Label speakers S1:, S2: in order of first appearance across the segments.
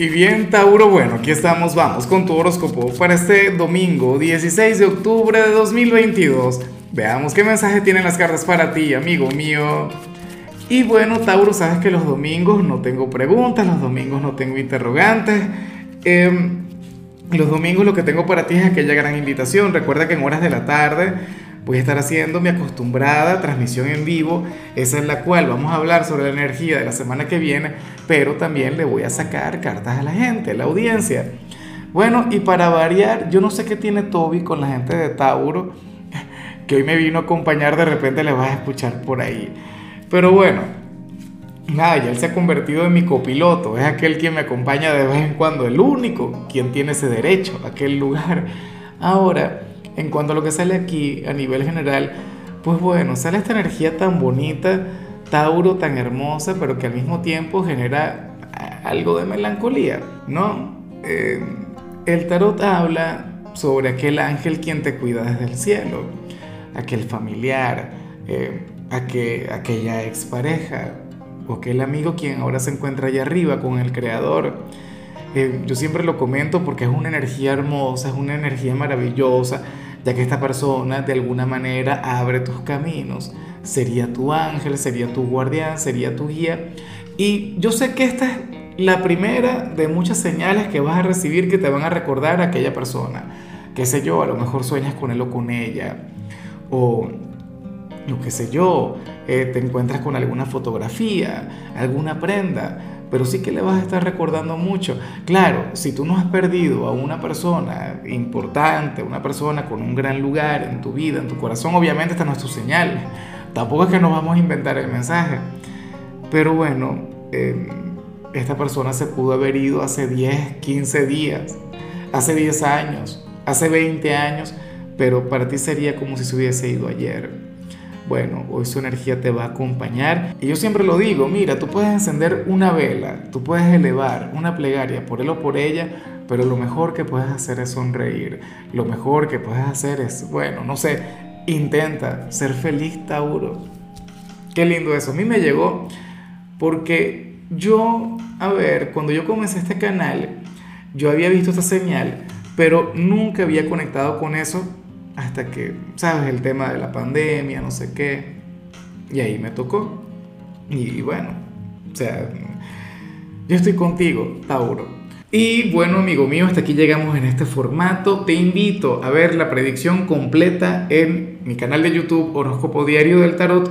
S1: Y bien, Tauro, bueno, aquí estamos, vamos con tu horóscopo para este domingo 16 de octubre de 2022. Veamos qué mensaje tienen las cartas para ti, amigo mío. Y bueno, Tauro, sabes que los domingos no tengo preguntas, los domingos no tengo interrogantes. Em, los domingos lo que tengo para ti es aquella gran invitación. Recuerda que en horas de la tarde voy a estar haciendo mi acostumbrada transmisión en vivo, esa es la cual vamos a hablar sobre la energía de la semana que viene, pero también le voy a sacar cartas a la gente, a la audiencia. Bueno, y para variar, yo no sé qué tiene Toby con la gente de Tauro, que hoy me vino a acompañar, de repente le vas a escuchar por ahí. Pero bueno, nada, ya él se ha convertido en mi copiloto, es aquel quien me acompaña de vez en cuando, el único quien tiene ese derecho aquel lugar. Ahora, en cuanto a lo que sale aquí a nivel general, pues bueno, sale esta energía tan bonita, Tauro tan hermosa, pero que al mismo tiempo genera algo de melancolía, ¿no? Eh, el tarot habla sobre aquel ángel quien te cuida desde el cielo, aquel familiar, eh, aquel, aquella expareja o aquel amigo quien ahora se encuentra allá arriba con el creador. Eh, yo siempre lo comento porque es una energía hermosa, es una energía maravillosa, ya que esta persona de alguna manera abre tus caminos, sería tu ángel, sería tu guardián, sería tu guía. Y yo sé que esta es la primera de muchas señales que vas a recibir que te van a recordar a aquella persona. Qué sé yo, a lo mejor sueñas con él o con ella. O, lo que sé yo, eh, te encuentras con alguna fotografía, alguna prenda pero sí que le vas a estar recordando mucho. Claro, si tú no has perdido a una persona importante, una persona con un gran lugar en tu vida, en tu corazón, obviamente esta no es tu señal. Tampoco es que nos vamos a inventar el mensaje. Pero bueno, em, esta persona se pudo haber ido hace 10, 15 días, hace 10 años, hace 20 años, pero para ti sería como si se hubiese ido ayer bueno, hoy su energía te va a acompañar. Y yo siempre lo digo, mira, tú puedes encender una vela, tú puedes elevar una plegaria por él o por ella, pero lo mejor que puedes hacer es sonreír. Lo mejor que puedes hacer es, bueno, no sé, intenta ser feliz, Tauro. Qué lindo eso. A mí me llegó porque yo, a ver, cuando yo comencé este canal, yo había visto esta señal, pero nunca había conectado con eso hasta que, sabes, el tema de la pandemia, no sé qué, y ahí me tocó. Y bueno, o sea, yo estoy contigo, Tauro. Y bueno, amigo mío, hasta aquí llegamos en este formato. Te invito a ver la predicción completa en mi canal de YouTube Horóscopo Diario del Tarot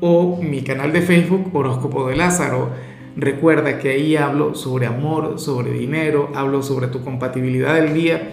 S1: o mi canal de Facebook Horóscopo de Lázaro. Recuerda que ahí hablo sobre amor, sobre dinero, hablo sobre tu compatibilidad del día